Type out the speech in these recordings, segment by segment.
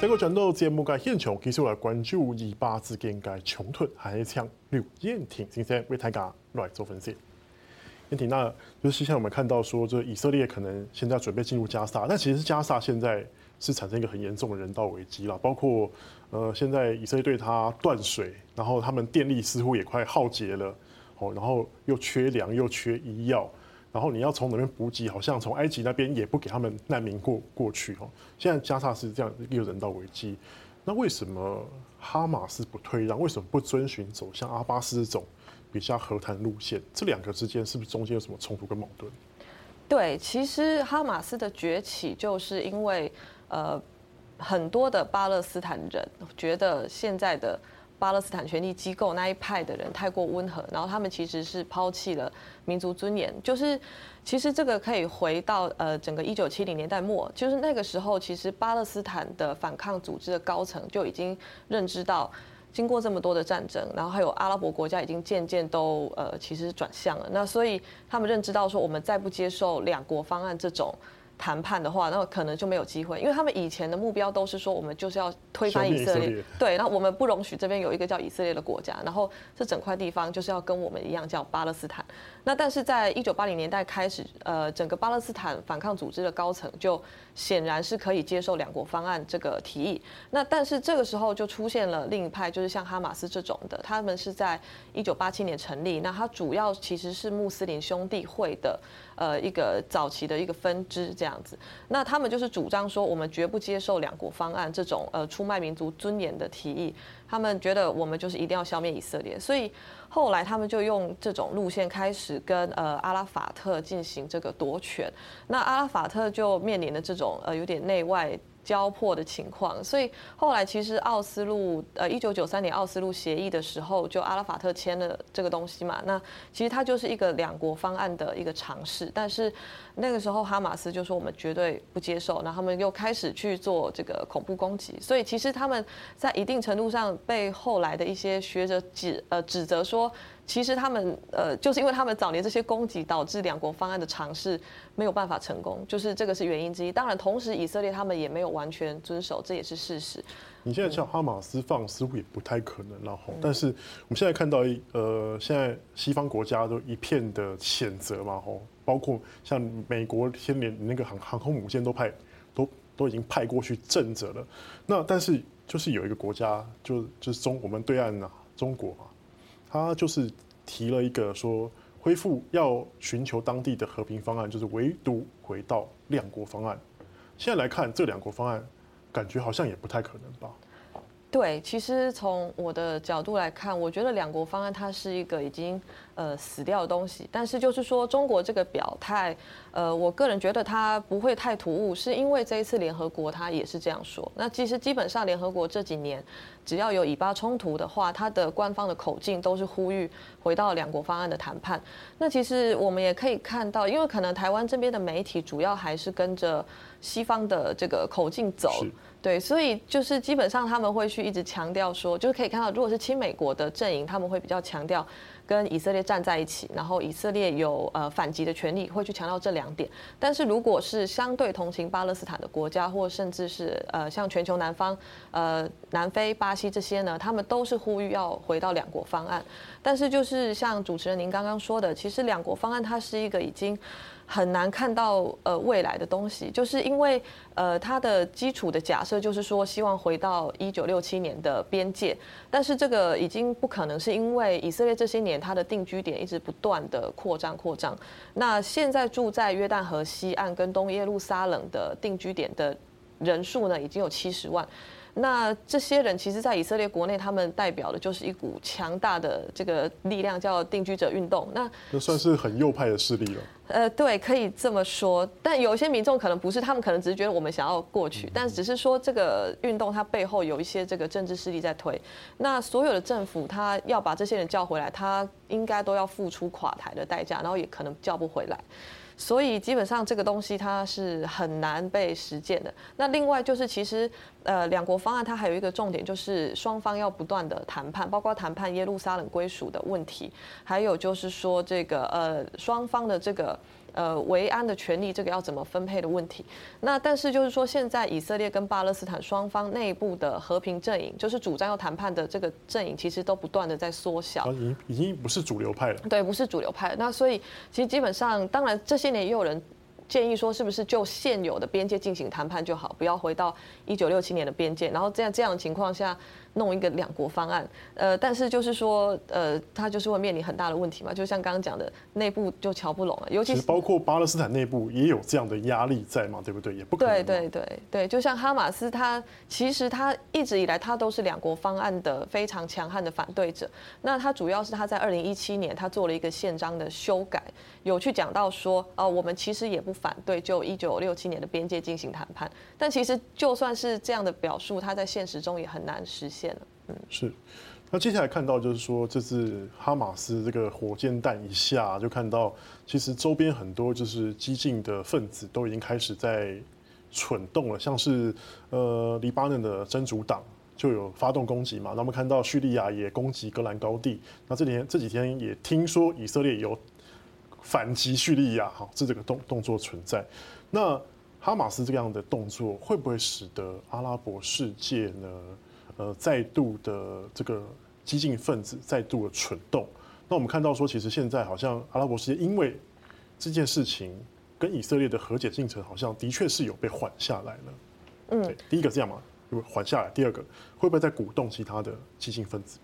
这个转到节目嘅现场，继续来关注以巴之间嘅冲突，还是请刘彦廷先生为大家来做分析。彦廷，那就是像我们看到说，就以色列可能现在准备进入加沙，但其实加沙现在是产生一个很严重的人道危机了，包括呃现在以色列对它断水，然后他们电力似乎也快耗竭了，哦，然后又缺粮又缺医药。然后你要从那边补给，好像从埃及那边也不给他们难民过过去哦。现在加萨是这样一个人道危机，那为什么哈马斯不退让？为什么不遵循走向阿巴斯这种比较和谈路线？这两个之间是不是中间有什么冲突跟矛盾？对，其实哈马斯的崛起就是因为呃很多的巴勒斯坦人觉得现在的。巴勒斯坦权力机构那一派的人太过温和，然后他们其实是抛弃了民族尊严。就是其实这个可以回到呃整个一九七零年代末，就是那个时候，其实巴勒斯坦的反抗组织的高层就已经认知到，经过这么多的战争，然后还有阿拉伯国家已经渐渐都呃其实转向了。那所以他们认知到说，我们再不接受两国方案这种。谈判的话，那可能就没有机会，因为他们以前的目标都是说，我们就是要推翻以色列，对，然后我们不容许这边有一个叫以色列的国家，然后这整块地方就是要跟我们一样叫巴勒斯坦。那但是在一九八零年代开始，呃，整个巴勒斯坦反抗组织的高层就显然是可以接受两国方案这个提议。那但是这个时候就出现了另一派，就是像哈马斯这种的，他们是在一九八七年成立，那它主要其实是穆斯林兄弟会的。呃，一个早期的一个分支这样子，那他们就是主张说，我们绝不接受两国方案这种呃出卖民族尊严的提议。他们觉得我们就是一定要消灭以色列，所以后来他们就用这种路线开始跟呃阿拉法特进行这个夺权。那阿拉法特就面临的这种呃有点内外。交迫的情况，所以后来其实奥斯陆呃一九九三年奥斯陆协议的时候，就阿拉法特签了这个东西嘛。那其实它就是一个两国方案的一个尝试，但是那个时候哈马斯就说我们绝对不接受，然后他们又开始去做这个恐怖攻击。所以其实他们在一定程度上被后来的一些学者指呃指责说。其实他们呃，就是因为他们早年这些攻击，导致两国方案的尝试没有办法成功，就是这个是原因之一。当然，同时以色列他们也没有完全遵守，这也是事实。你现在叫哈马斯放，似乎也不太可能，然后，但是我们现在看到一呃，现在西方国家都一片的谴责嘛，吼，包括像美国先连那个航航空母舰都派都都已经派过去镇着了。那但是就是有一个国家，就就是中我们对岸呐，中国嘛。他就是提了一个说恢复要寻求当地的和平方案，就是唯独回到两国方案。现在来看这两国方案，感觉好像也不太可能吧？对，其实从我的角度来看，我觉得两国方案它是一个已经呃死掉的东西。但是就是说中国这个表态，呃，我个人觉得它不会太突兀，是因为这一次联合国它也是这样说。那其实基本上联合国这几年只要有以巴冲突的话，它的官方的口径都是呼吁回到两国方案的谈判。那其实我们也可以看到，因为可能台湾这边的媒体主要还是跟着西方的这个口径走。对，所以就是基本上他们会去一直强调说，就是可以看到，如果是亲美国的阵营，他们会比较强调跟以色列站在一起，然后以色列有呃反击的权利，会去强调这两点。但是如果是相对同情巴勒斯坦的国家，或甚至是呃像全球南方，呃南非、巴西这些呢，他们都是呼吁要回到两国方案。但是就是像主持人您刚刚说的，其实两国方案它是一个已经。很难看到呃未来的东西，就是因为呃它的基础的假设就是说希望回到一九六七年的边界，但是这个已经不可能，是因为以色列这些年它的定居点一直不断的扩张扩张。那现在住在约旦河西岸跟东耶路撒冷的定居点的人数呢，已经有七十万。那这些人其实，在以色列国内，他们代表的就是一股强大的这个力量，叫定居者运动。那那算是很右派的势力了。呃，对，可以这么说。但有一些民众可能不是，他们可能只是觉得我们想要过去，但只是说这个运动它背后有一些这个政治势力在推。那所有的政府，他要把这些人叫回来，他应该都要付出垮台的代价，然后也可能叫不回来。所以基本上这个东西它是很难被实践的。那另外就是其实呃两国方案它还有一个重点就是双方要不断的谈判，包括谈判耶路撒冷归属的问题，还有就是说这个呃双方的这个呃，维安的权利这个要怎么分配的问题。那但是就是说，现在以色列跟巴勒斯坦双方内部的和平阵营，就是主张要谈判的这个阵营，其实都不断的在缩小，已经已经不是主流派了。对，不是主流派。那所以其实基本上，当然这些年也有人。建议说，是不是就现有的边界进行谈判就好，不要回到一九六七年的边界，然后这样这样的情况下。弄一个两国方案，呃，但是就是说，呃，他就是会面临很大的问题嘛，就像刚刚讲的，内部就瞧不拢了，尤其是包括巴勒斯坦内部也有这样的压力在嘛，对不对？也不可能。对对对对，就像哈马斯，他其实他一直以来他都是两国方案的非常强悍的反对者。那他主要是他在二零一七年他做了一个宪章的修改，有去讲到说，哦，我们其实也不反对就一九六七年的边界进行谈判，但其实就算是这样的表述，它在现实中也很难实现。嗯，是。那接下来看到就是说，这次哈马斯这个火箭弹一下，就看到其实周边很多就是激进的分子都已经开始在蠢动了，像是呃黎巴嫩的真主党就有发动攻击嘛。那我们看到叙利亚也攻击格兰高地，那这几天这几天也听说以色列有反击叙利亚，哈，这这个动动作存在。那哈马斯这样的动作会不会使得阿拉伯世界呢？呃，再度的这个激进分子再度的蠢动，那我们看到说，其实现在好像阿拉伯世界因为这件事情跟以色列的和解进程，好像的确是有被缓下来了。嗯，第一个这样嘛，缓下来；第二个会不会再鼓动其他的激进分子？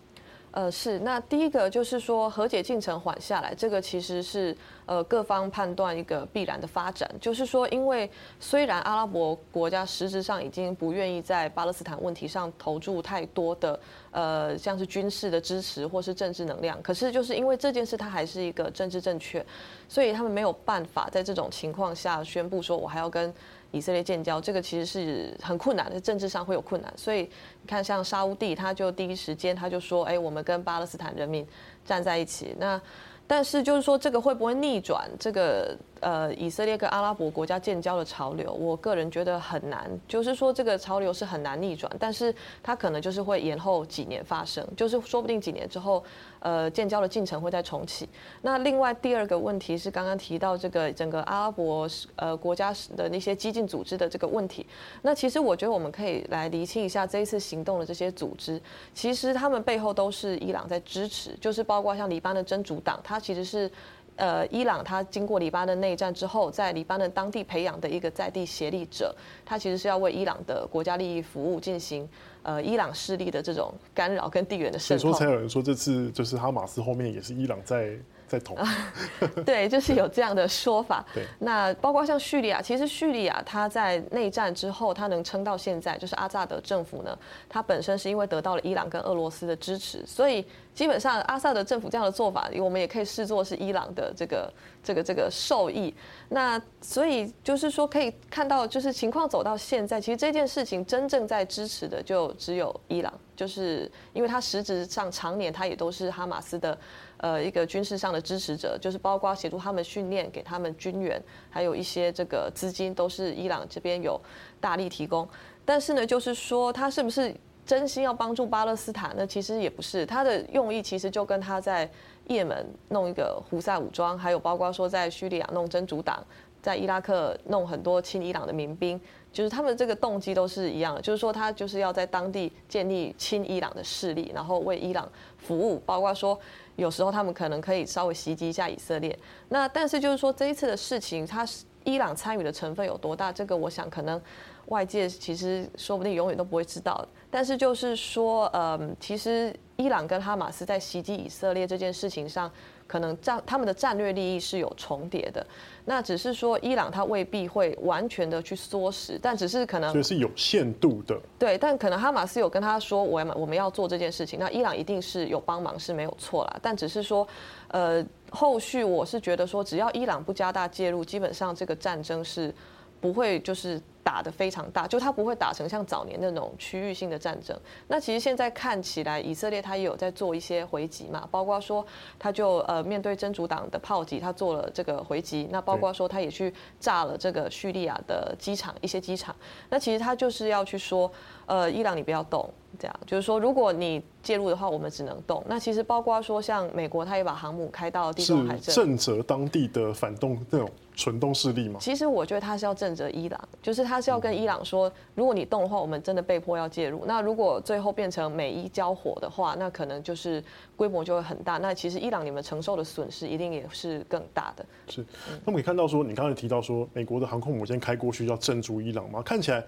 呃，是，那第一个就是说和解进程缓下来，这个其实是呃各方判断一个必然的发展，就是说，因为虽然阿拉伯国家实质上已经不愿意在巴勒斯坦问题上投注太多的呃像是军事的支持或是政治能量，可是就是因为这件事它还是一个政治正确，所以他们没有办法在这种情况下宣布说我还要跟。以色列建交，这个其实是很困难的，政治上会有困难。所以你看，像沙乌地，他就第一时间他就说：“哎，我们跟巴勒斯坦人民站在一起。”那但是就是说，这个会不会逆转这个呃以色列跟阿拉伯国家建交的潮流？我个人觉得很难。就是说，这个潮流是很难逆转，但是它可能就是会延后几年发生，就是说不定几年之后。呃，建交的进程会再重启。那另外第二个问题是刚刚提到这个整个阿拉伯呃国家的那些激进组织的这个问题。那其实我觉得我们可以来厘清一下这一次行动的这些组织，其实他们背后都是伊朗在支持，就是包括像黎巴嫩真主党，它其实是。呃，伊朗他经过黎巴嫩内战之后，在黎巴嫩当地培养的一个在地协力者，他其实是要为伊朗的国家利益服务，进行呃伊朗势力的这种干扰跟地缘的渗透。所以说才有人说这次就是哈马斯后面也是伊朗在。在捅，对，就是有这样的说法。对，那包括像叙利亚，其实叙利亚它在内战之后，它能撑到现在，就是阿萨德政府呢，它本身是因为得到了伊朗跟俄罗斯的支持，所以基本上阿萨德政府这样的做法，我们也可以视作是伊朗的这个这个这个受益。那所以就是说，可以看到，就是情况走到现在，其实这件事情真正在支持的就只有伊朗，就是因为它实质上常年它也都是哈马斯的。呃，一个军事上的支持者，就是包括协助他们训练、给他们军援，还有一些这个资金，都是伊朗这边有大力提供。但是呢，就是说他是不是真心要帮助巴勒斯坦那？其实也不是，他的用意其实就跟他在也门弄一个胡塞武装，还有包括说在叙利亚弄真主党，在伊拉克弄很多亲伊朗的民兵，就是他们这个动机都是一样的，就是说他就是要在当地建立亲伊朗的势力，然后为伊朗服务，包括说。有时候他们可能可以稍微袭击一下以色列，那但是就是说这一次的事情，他伊朗参与的成分有多大？这个我想可能外界其实说不定永远都不会知道。但是就是说，嗯，其实伊朗跟哈马斯在袭击以色列这件事情上。可能战他们的战略利益是有重叠的，那只是说伊朗它未必会完全的去唆使，但只是可能，所以是有限度的。对，但可能哈马斯有跟他说，我要我们要做这件事情，那伊朗一定是有帮忙是没有错啦，但只是说，呃，后续我是觉得说，只要伊朗不加大介入，基本上这个战争是不会就是打得非常大，就它不会打成像早年那种区域性的战争。那其实现在看起来，以色列它也有在做一些回击嘛，包括说它就呃面对真主党的炮击，它做了这个回击。那包括说它也去炸了这个叙利亚的机场一些机场。那其实它就是要去说，呃，伊朗你不要动。这样就是说，如果你介入的话，我们只能动。那其实包括说，像美国，他也把航母开到地中海，震慑当地的反动那种蠢动势力吗？其实我觉得他是要震慑伊朗，就是他是要跟伊朗说，如果你动的话，我们真的被迫要介入。那如果最后变成美伊交火的话，那可能就是规模就会很大。那其实伊朗你们承受的损失一定也是更大的。是，那我们可以看到说，你刚才提到说，美国的航空母舰开过去要镇住伊朗吗？看起来。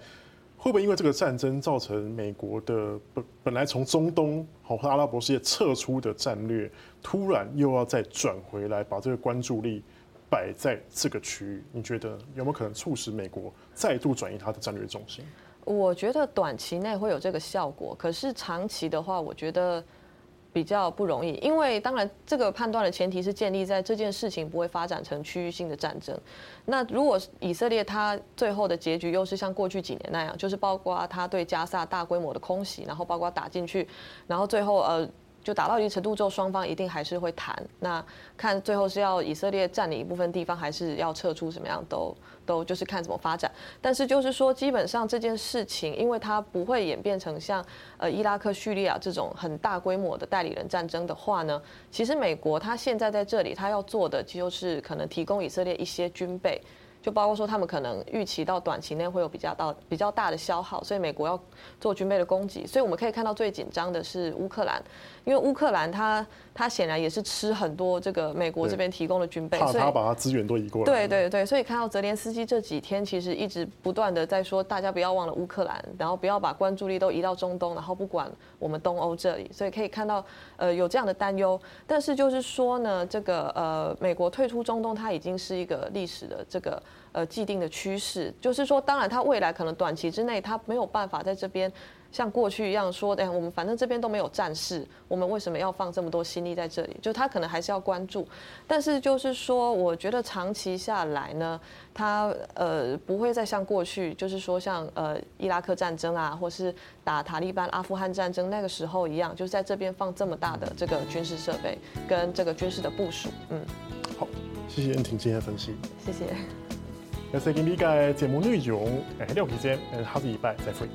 会不会因为这个战争造成美国的本本来从中东好和阿拉伯世界撤出的战略，突然又要再转回来，把这个关注力摆在这个区域？你觉得有没有可能促使美国再度转移它的战略重心？我觉得短期内会有这个效果，可是长期的话，我觉得。比较不容易，因为当然这个判断的前提是建立在这件事情不会发展成区域性的战争。那如果以色列它最后的结局又是像过去几年那样，就是包括他对加萨大规模的空袭，然后包括打进去，然后最后呃。就打到一定程度之后，双方一定还是会谈。那看最后是要以色列占领一部分地方，还是要撤出，什么样都都就是看怎么发展。但是就是说，基本上这件事情，因为它不会演变成像呃伊拉克、叙利亚这种很大规模的代理人战争的话呢，其实美国它现在在这里，它要做的就是可能提供以色列一些军备。就包括说，他们可能预期到短期内会有比较大比较大的消耗，所以美国要做军备的供给。所以我们可以看到最紧张的是乌克兰，因为乌克兰它它显然也是吃很多这个美国这边提供的军备，怕他把它资源都移过来。对对对，所以看到泽连斯基这几天其实一直不断的在说，大家不要忘了乌克兰，然后不要把关注力都移到中东，然后不管我们东欧这里。所以可以看到，呃，有这样的担忧。但是就是说呢，这个呃，美国退出中东，它已经是一个历史的这个。呃，既定的趋势就是说，当然，它未来可能短期之内，它没有办法在这边像过去一样说，哎，我们反正这边都没有战事，我们为什么要放这么多心力在这里？就他可能还是要关注，但是就是说，我觉得长期下来呢，他呃不会再像过去，就是说像呃伊拉克战争啊，或是打塔利班、阿富汗战争那个时候一样，就是在这边放这么大的这个军事设备跟这个军事的部署。嗯，好，谢谢恩婷今天的分析，谢谢。那最近比较节目内容，哎，廖皮坚，嗯，下个礼拜再会。